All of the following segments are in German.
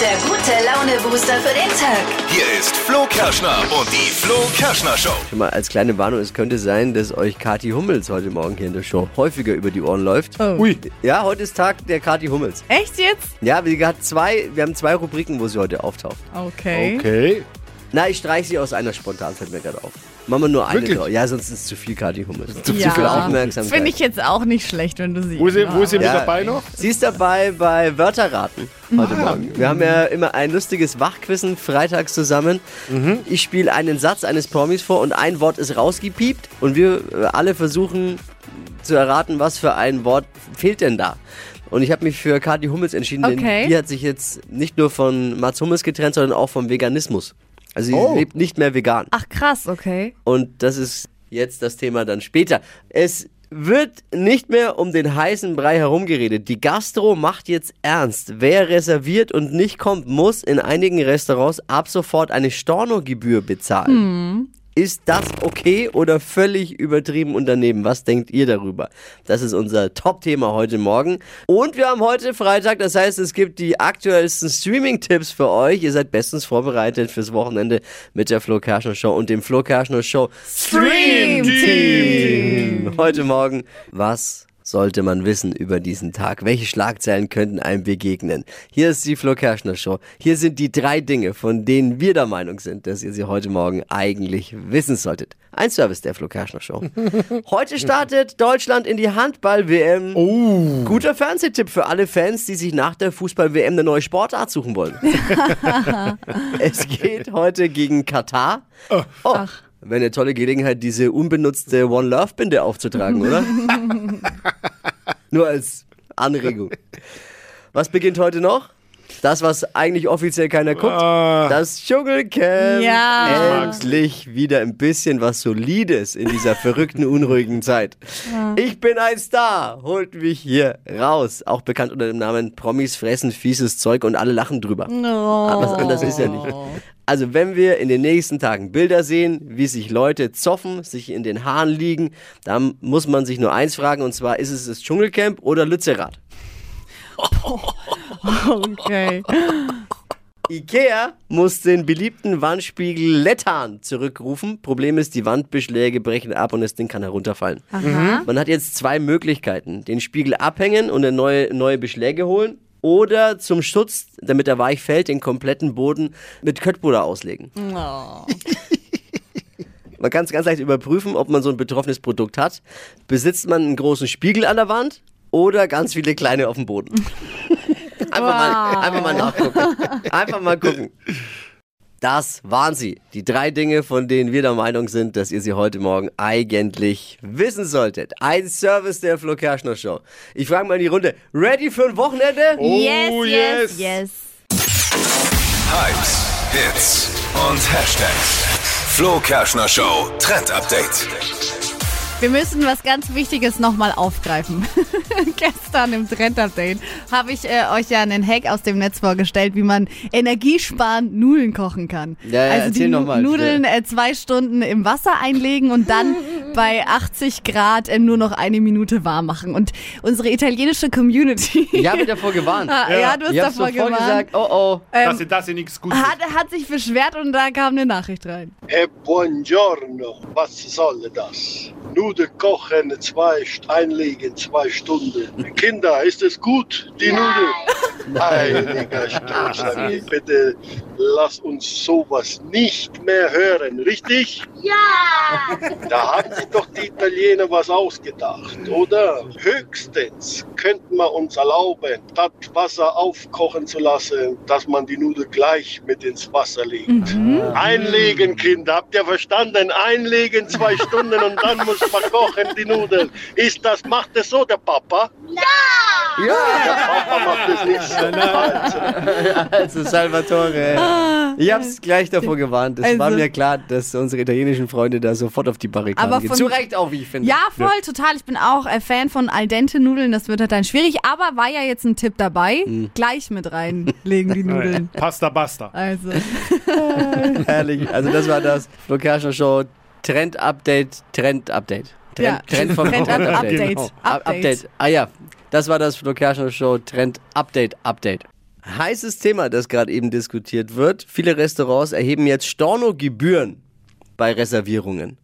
der gute Laune-Booster für den Tag. Hier ist Flo Kerschner und die Flo Kerschner Show. Schon mal als kleine Warnung, es könnte sein, dass euch Kati Hummels heute Morgen hier in der Show häufiger über die Ohren läuft. Oh. Ui. Ja, heute ist Tag der Kati Hummels. Echt jetzt? Ja, sie hat zwei, wir haben zwei Rubriken, wo sie heute auftaucht. Okay. Okay. Na, ich streiche sie aus einer spontan, fällt mir gerade auf. Machen wir nur eine Wirklich? Ja, sonst ist es zu viel Kati Hummels. Zu, Ja. zu viel Aufmerksamkeit. Finde ich jetzt auch nicht schlecht, wenn du siehst. Wo ist sie, wo ist sie mit Ja. dabei noch? Sie ist dabei bei Wörterraten heute Morgen. Wir haben ja immer ein lustiges Wachquissen freitags zusammen. Ich spiele einen Satz eines Promis vor und ein Wort ist rausgepiept und wir äh, alle versuchen zu erraten, was für ein Wort fehlt denn da. Und ich habe mich für Kathi Hummels entschieden, Okay. denn die hat sich jetzt nicht nur von Mats Hummels getrennt, sondern auch vom Veganismus. Also sie Oh. lebt nicht mehr vegan. Ach krass, okay. Und das ist jetzt das Thema dann später. Es wird nicht mehr um den heißen Brei herumgeredet. Die Gastro macht jetzt ernst. Wer reserviert und nicht kommt, muss in einigen Restaurants ab sofort eine Stornogebühr bezahlen. Ist das okay oder völlig übertrieben und daneben? Was denkt ihr darüber? Das ist unser Top-Thema heute Morgen. Und wir haben heute Freitag, das heißt, es gibt die aktuellsten Streaming-Tipps für euch. Ihr seid bestens vorbereitet fürs Wochenende mit der Flo Kerschner Show und dem Flo Kerschner Show Stream Team. Heute Morgen, was sollte man wissen über diesen Tag? Welche Schlagzeilen könnten einem begegnen? Hier ist die Flo Kerschner Show. Hier sind die drei Dinge, von denen wir der Meinung sind, dass ihr sie heute Morgen eigentlich wissen solltet. Ein Service der Flo Kerschner Show. Heute startet Deutschland in die Handball-WM. Oh. Guter Fernsehtipp für alle Fans, die sich nach der Fußball-WM eine neue Sportart suchen wollen. es geht heute gegen Katar. Oh, wäre eine tolle Gelegenheit, diese unbenutzte One Love Binde aufzutragen, oder? Nur als Anregung. Was beginnt heute noch? Das, was eigentlich offiziell keiner guckt. Ah. Das Dschungelcamp. Ja. Endlich wieder ein bisschen was Solides in dieser verrückten, unruhigen Zeit. Ich bin ein Star. Holt mich hier raus. Auch bekannt unter dem Namen Promis fressen fieses Zeug und alle lachen drüber. Aber was anderes ist ja nicht. Also wenn wir in den nächsten Tagen Bilder sehen, wie sich Leute zoffen, sich in den Haaren liegen, dann muss man sich nur eins fragen, und zwar ist es das Dschungelcamp oder Lützerath? Okay. Ikea muss den beliebten Wandspiegel Lettan zurückrufen. Problem ist, die Wandbeschläge brechen ab und das Ding kann herunterfallen. Man hat jetzt zwei Möglichkeiten. Den Spiegel abhängen und eine neue, neue Beschläge holen. Oder zum Schutz, damit er weich fällt, den kompletten Boden mit Köttbutter auslegen. Man kann es ganz leicht überprüfen, ob man so ein betroffenes Produkt hat. Besitzt man einen großen Spiegel an der Wand oder ganz viele kleine auf dem Boden? einfach, mal, einfach mal nachgucken. Einfach mal gucken. Das waren sie. Die drei Dinge, von denen wir der Meinung sind, dass ihr sie heute Morgen eigentlich wissen solltet. Ein Service der Flo Kerschner Show. Ich frage mal in die Runde. Ready für ein Wochenende? yes, Oh, yes, yes. yes. Hypes, Hits und Hashtags. Flo Kerschner Show Trend Update. Wir müssen was ganz Wichtiges nochmal aufgreifen. Gestern im Trend-Update habe ich äh, euch ja einen Hack aus dem Netz vorgestellt, wie man energiesparend Nudeln kochen kann. Ja, ja, also erzähl die noch mal, Nudeln äh, zwei Stunden im Wasser einlegen und dann bei 80 Grad äh, nur noch eine Minute warm machen. Und unsere italienische Community. Ich habe davor gewarnt. Ah, ja, du hast Ich habe davor gewarnt. gesagt, oh oh. dass ihr das ihr nichts Gutes. Hat, hat sich beschwert und da kam eine Nachricht rein. E buongiorno, was soll das? Nudeln kochen, zwei, einlegen, zwei Stunden. Kinder, ist es gut, die Nudeln? Heiliger Stoß, bitte lass uns sowas nicht mehr hören, richtig? Ja! Da haben sich doch die Italiener was ausgedacht, oder? Höchstens könnten wir uns erlauben, das Wasser aufkochen zu lassen, dass man die Nudel gleich mit ins Wasser legt. Einlegen, Kinder, habt ihr verstanden? Einlegen zwei Stunden und dann muss man kochen, die Nudeln. Ist das, macht es so der Papa? Der Papa macht es nicht so. Also, Also Ich hab's gleich davor gewarnt. Es Also- war mir klar, dass unsere italienischen Freunde da sofort auf die Barrikaden Aber gehen. von- Zu Recht auch, wie ich finde. Ja, voll, total. Ich bin auch äh, Fan von al dente Nudeln. Das wird halt dann schwierig. Aber war ja jetzt ein Tipp dabei. Hm. Gleich mit reinlegen die Nudeln. Pasta basta. Also, Herrlich. Also das war das Flo Kerschner Show Trend Update, Trend Update. Trend, Ja. Trend vom Trend Trend Update. Genau. Up- Update. Update. Ah ja, das war das Flo Kerschner Show Trend Update Update. Heißes Thema, das gerade eben diskutiert wird. Viele Restaurants erheben jetzt Stornogebühren bei Reservierungen.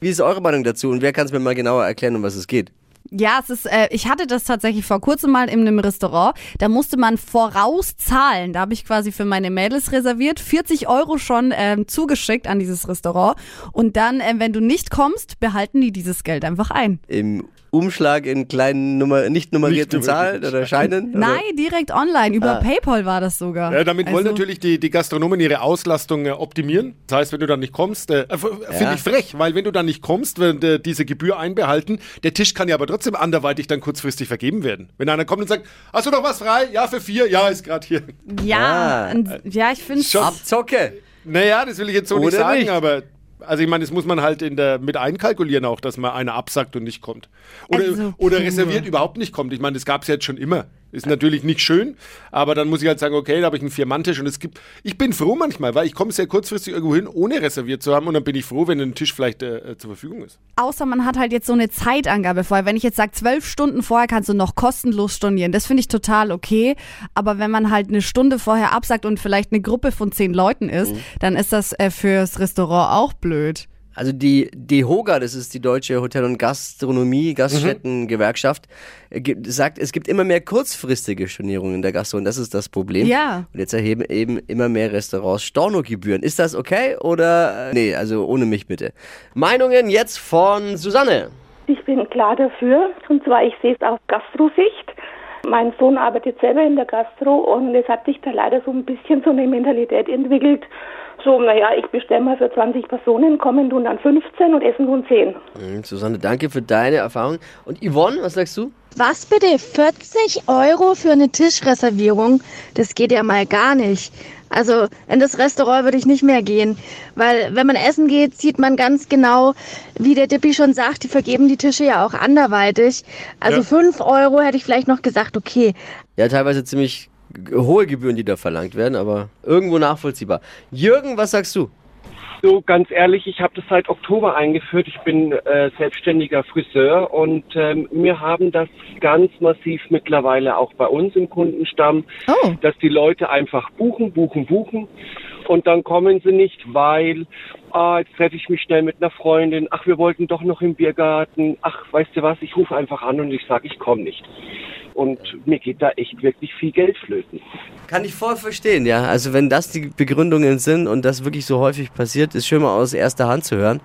Wie ist eure Meinung dazu und wer kann es mir mal genauer erklären, um was es geht? Ja, es ist, äh, ich hatte das tatsächlich vor kurzem mal in einem Restaurant. Da musste man vorauszahlen. Da habe ich quasi für meine Mädels reserviert, 40 Euro schon ähm, zugeschickt an dieses Restaurant. Und dann, äh, wenn du nicht kommst, behalten die dieses Geld einfach ein. Im Umschlag in kleinen Nummer, nicht nummerierten Nicht Zahlen oder Scheinen? Oder? Nein, direkt online. Über PayPal war das sogar. Ja, damit wollen Also- natürlich die, die Gastronomen ihre Auslastung äh, optimieren. Das heißt, wenn du dann nicht kommst, äh, finde ich frech, weil wenn du dann nicht kommst, wenn äh, diese Gebühr einbehalten, der Tisch kann ja aber trotzdem anderweitig dann kurzfristig vergeben werden. Wenn einer kommt und sagt, hast du noch was frei? Ja, für vier? Ja, ist gerade hier. Ja, Ah. und, ja, ich finde Schon- Abzocke! Naja, das will ich jetzt so nicht Oder sagen, nicht? aber also ich meine, das muss man halt in der, mit einkalkulieren auch, dass mal einer absagt und nicht kommt. Oder, Also, oder reserviert überhaupt nicht kommt. Ich meine, das gab es jetzt schon immer. Ist natürlich nicht schön, aber dann muss ich halt sagen, okay, da habe ich einen Vier-Mann-Tisch und es gibt. Ich bin froh manchmal, weil ich komme sehr kurzfristig irgendwo hin, ohne reserviert zu haben und dann bin ich froh, wenn ein Tisch vielleicht äh, äh, zur Verfügung ist. Außer man hat halt jetzt so eine Zeitangabe vorher. Wenn ich jetzt sage, zwölf Stunden vorher kannst du noch kostenlos stornieren, das finde ich total okay. Aber wenn man halt eine Stunde vorher absagt und vielleicht eine Gruppe von zehn Leuten ist, dann ist das äh, fürs Restaurant auch blöd. Also die DEHOGA, das ist die Deutsche Hotel- und Gastronomie, Gaststättengewerkschaft, äh, gibt- sagt, es gibt immer mehr kurzfristige Stornierungen in der Gastronomie. Das ist das Problem. Ja. Und jetzt erheben eben immer mehr Restaurants Stornogebühren. Ist das okay oder äh, nee, also ohne mich bitte. Meinungen jetzt von Susanne. Ich bin klar dafür. Und zwar, ich sehe es auf Gastrosicht. Mein Sohn arbeitet selber in der Gastro und es hat sich da leider so ein bisschen so eine Mentalität entwickelt. So, naja, ich bestelle mal für 20 Personen, kommen nun dann 15 und essen nun 10. Mhm, Susanne, danke für deine Erfahrung. Und Yvonne, was sagst du? Was bitte? 40 Euro für eine Tischreservierung? Das geht ja mal gar nicht. Also in das Restaurant würde ich nicht mehr gehen, weil wenn man essen geht, sieht man ganz genau, wie der Dippi schon sagt, die vergeben die Tische ja auch anderweitig. Also Ja. 5 Euro hätte ich vielleicht noch gesagt, okay. Ja, teilweise ziemlich hohe Gebühren, die da verlangt werden, aber irgendwo nachvollziehbar. Jürgen, was sagst du? So, ganz ehrlich, ich habe das seit Oktober eingeführt. Ich bin äh, selbstständiger Friseur und ähm, wir haben das ganz massiv mittlerweile auch bei uns im Kundenstamm, Oh. dass die Leute einfach buchen, buchen, buchen und dann kommen sie nicht, weil, ah, jetzt treffe ich mich schnell mit einer Freundin, ach, wir wollten doch noch im Biergarten, ach, weißt du was, ich rufe einfach an und ich sage, ich komme nicht. Und mir geht da echt wirklich viel Geld flöten. Kann ich voll verstehen, ja. Also wenn das die Begründungen sind und das wirklich so häufig passiert, ist schön mal aus erster Hand zu hören,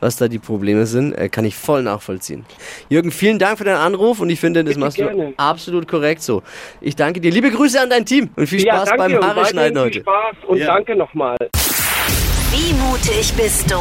was da die Probleme sind, äh, kann ich voll nachvollziehen. Jürgen, vielen Dank für deinen Anruf und ich finde, das Bitte machst gerne. du absolut korrekt so. Ich danke dir. Liebe Grüße an dein Team und viel Spaß ja, danke beim und Haare schneiden weiterhin viel heute. Spaß und Ja. danke nochmal. Wie mutig bist du?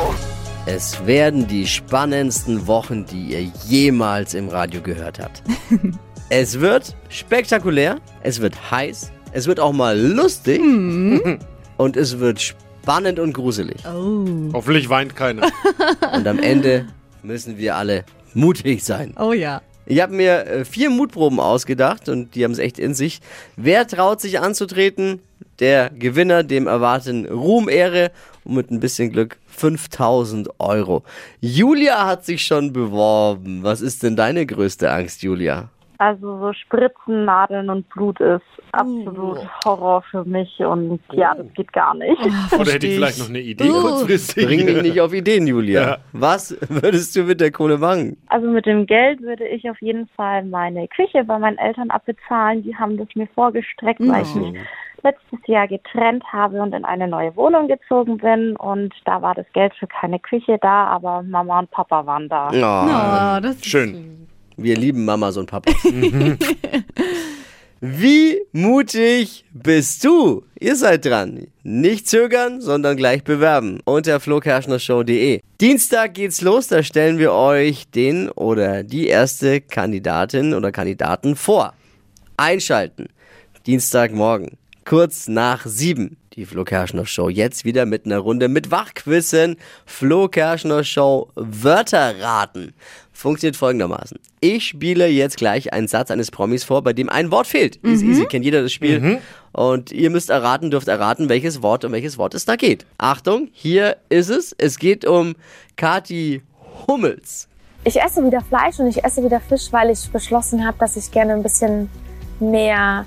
Es werden die spannendsten Wochen, die ihr jemals im Radio gehört habt. es wird spektakulär, es wird heiß, es wird auch mal lustig und es wird spannend und gruselig. Hoffentlich weint keiner. Und am Ende müssen wir alle mutig sein. Oh ja. Ich habe mir äh, vier Mutproben ausgedacht und die haben es echt in sich. Wer traut sich anzutreten? Der Gewinner, dem erwarten Ruhm, Ehre und mit ein bisschen Glück 5000 Euro. Julia hat sich schon beworben. Was ist denn deine größte Angst, Julia? Also so Spritzen, Nadeln und Blut ist absolut Horror für mich und ja, das geht gar nicht. Oder hätte ich vielleicht noch eine Idee Uh. kurzfristig? Bring mich nicht auf Ideen, Julia. Ja. Was würdest du mit der Kohle machen? Also mit dem Geld würde ich auf jeden Fall meine Küche bei meinen Eltern abbezahlen. Die haben das mir vorgestreckt, weil ich mich letztes Jahr getrennt habe und in eine neue Wohnung gezogen bin und da war das Geld für keine Küche da, aber Mama und Papa waren da. Oh, Oh, das ist Schön. Wir lieben Mamas und Papas. Wie mutig bist du? Ihr seid dran. Nicht zögern, sondern gleich bewerben. Unter flokerschnershow.de. Dienstag geht's los, da stellen wir euch den oder die erste Kandidatin oder Kandidaten vor. Einschalten. Dienstagmorgen. Kurz nach sieben. Die Flo Kerschner Show jetzt wieder mit einer Runde mit Wachquissen. Flo Kerschner Show Wörter raten. Funktioniert folgendermaßen. Ich spiele jetzt gleich einen Satz eines Promis vor, bei dem ein Wort fehlt. Ist easy, kennt jeder das Spiel. Und ihr müsst erraten, dürft erraten, welches Wort um welches Wort es da geht. Achtung, hier ist es. Es geht um Kati Hummels. Ich esse wieder Fleisch und ich esse wieder Fisch, weil ich beschlossen habe, dass ich gerne ein bisschen mehr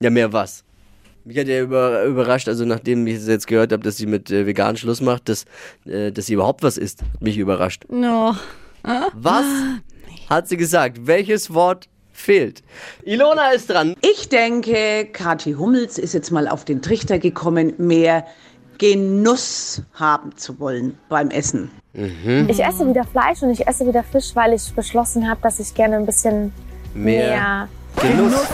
Ja, mehr was? Mich hat ja über, überrascht, also nachdem ich es jetzt gehört habe, dass sie mit äh, vegan Schluss macht, dass, äh, dass sie überhaupt was isst. Hat mich überrascht. No. Was hat sie gesagt? Welches Wort fehlt? Ilona ist dran. Ich denke, Kathi Hummels ist jetzt mal auf den Trichter gekommen, mehr Genuss haben zu wollen beim Essen. Ich esse wieder Fleisch und ich esse wieder Fisch, weil ich beschlossen habe, dass ich gerne ein bisschen Mehr mehr, Genuss.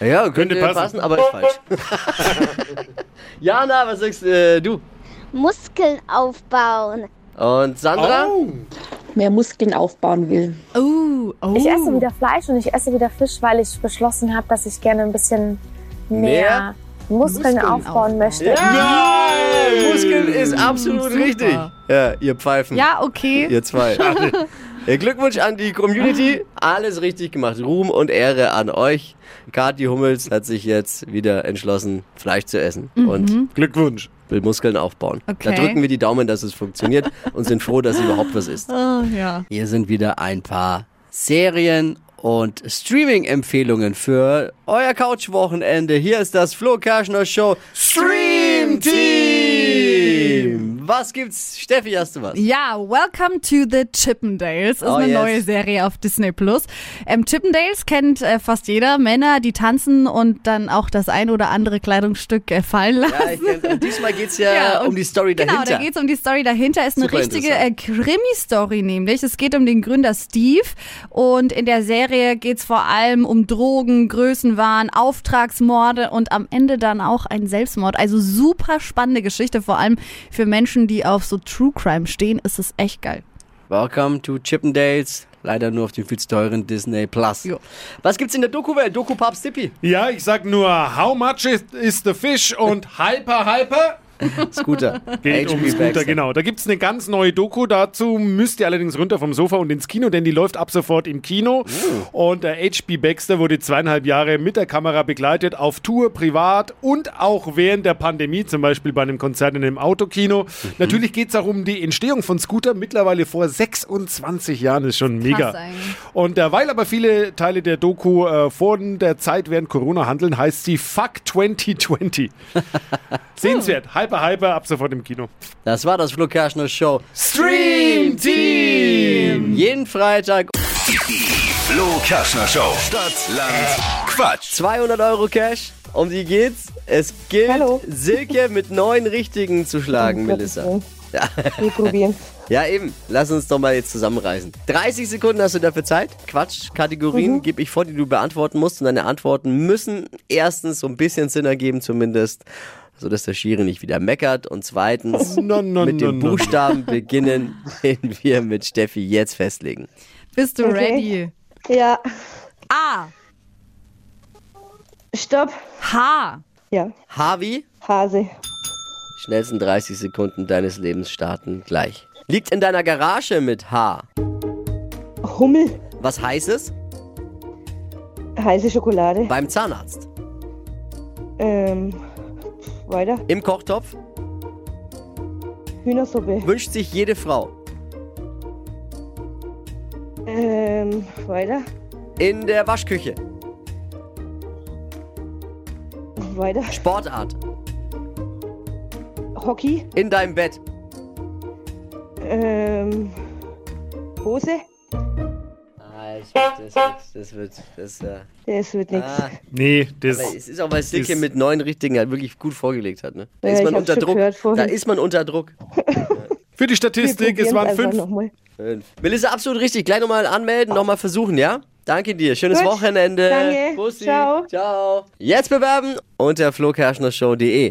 Ja, könnte, Könnte passen. passen. aber ist falsch. Jana, was sagst äh, du? Muskeln aufbauen. Und Sandra? Oh. Mehr Muskeln aufbauen will. Oh, oh. Ich esse wieder Fleisch und ich esse wieder Fisch, weil ich beschlossen habe, dass ich gerne ein bisschen mehr, Mehr Muskeln, Muskeln aufbauen aufbauen. möchte. Ja! Muskeln ist absolut super. richtig. Ja, ihr Pfeifen. Ja, okay. Ihr zwei. Ja, Glückwunsch an die Community. Alles richtig gemacht. Ruhm und Ehre an euch. Kathi Hummels hat sich jetzt wieder entschlossen, Fleisch zu essen und Glückwunsch. Will Muskeln aufbauen. Okay. Da drücken wir die Daumen, dass es funktioniert und sind froh, dass überhaupt was ist. Oh, ja. Hier sind wieder ein paar Serien und Streaming-Empfehlungen für euer Couch-Wochenende. Hier ist das Flo Kerschner Show Stream Team. Was gibt's? Steffi, hast du was? Ja, Welcome to the Chippendales ist Oh, eine yes. neue Serie auf Disney Plus. Ähm, Chippendales kennt äh, fast jeder. Männer, die tanzen und dann auch das ein oder andere Kleidungsstück äh, fallen lassen. Ja, ich kenn, und diesmal geht's ja, Ja, und um die Story Genau, dahinter. da geht es um die Story dahinter. Ist eine Super richtige äh, Krimi-Story nämlich. Es geht um den Gründer Steve und in der Serie geht es vor allem um Drogen, Größenwahn, Auftragsmorde und am Ende dann auch ein Selbstmord. Also super spannende Geschichte, vor allem für Menschen, die auf so True Crime stehen, ist es echt geil. Welcome to Chippendales. Leider nur auf dem viel zu teuren Disney Plus. Jo. Was gibt's in der Doku-Welt? Doku Papst Dippi. Ja, ich sag nur, how much is, is the fish und hyper, hyper? Scooter. Geht um HB Scooter, Baxter. genau. Da gibt's eine ganz neue Doku. Dazu müsst ihr allerdings runter vom Sofa und ins Kino, denn die läuft ab sofort im Kino. Und der HB Baxter wurde zweieinhalb Jahre mit der Kamera begleitet, auf Tour, privat und auch während der Pandemie, zum Beispiel bei einem Konzert in einem Autokino. Natürlich geht's auch um die Entstehung von Scooter, mittlerweile vor 26 Jahren, ist schon mega. Und äh, weil aber viele Teile der Doku äh, vor der Zeit während Corona handeln, heißt sie Fuck 2020. Sehenswert. Hyper, hyper, ab sofort im Kino. Das war das Flo Kerschner Show Stream Team. Jeden Freitag Flo Kerschner Show. Stadt, Land, Quatsch. 200 Euro Cash. Um die geht's. Es gilt, Hallo. Silke mit neun Richtigen zu schlagen, Melissa. Ja. Wir probieren. ja, eben. Lass uns doch mal jetzt zusammenreißen. 30 Sekunden hast du dafür Zeit. Quatsch, Kategorien gebe ich vor, die du beantworten musst. Und deine Antworten müssen erstens so ein bisschen Sinn ergeben, zumindest, sodass der Schiri nicht wieder meckert. Und zweitens, No, no, mit no, dem no. Buchstaben beginnen, den wir mit Steffi jetzt festlegen. Bist du Okay. ready? Ja. A. Stopp. H. Ja. Harvey, Hase. schnellsten 30 Sekunden deines Lebens starten gleich. Liegt in deiner Garage mit H. Hummel. Was heißt es? Heiße Schokolade. Beim Zahnarzt. Ähm. Weiter. Im Kochtopf Hühnersuppe. wünscht sich jede Frau. Ähm. Weiter. In der Waschküche. Weiter. Sportart. Hockey. In deinem Bett. Ähm. Hose. Ah, ich, das wird, das wird, das, äh, Das wird nichts. ah, Nee, das aber es ist auch, weil Silke ist- mit neun Richtigen halt wirklich gut vorgelegt hat, ne? Da Ja, ist man unter Druck. Da ist man unter Druck. für die Statistik, es waren fünf. Nochmal. Fünf. Melissa, absolut richtig. Gleich nochmal anmelden, nochmal versuchen, ja? Danke dir. Schönes Gut. Wochenende. Danke. Bussi. Ciao. Ciao. Jetzt bewerben unter flokerschnershow.de.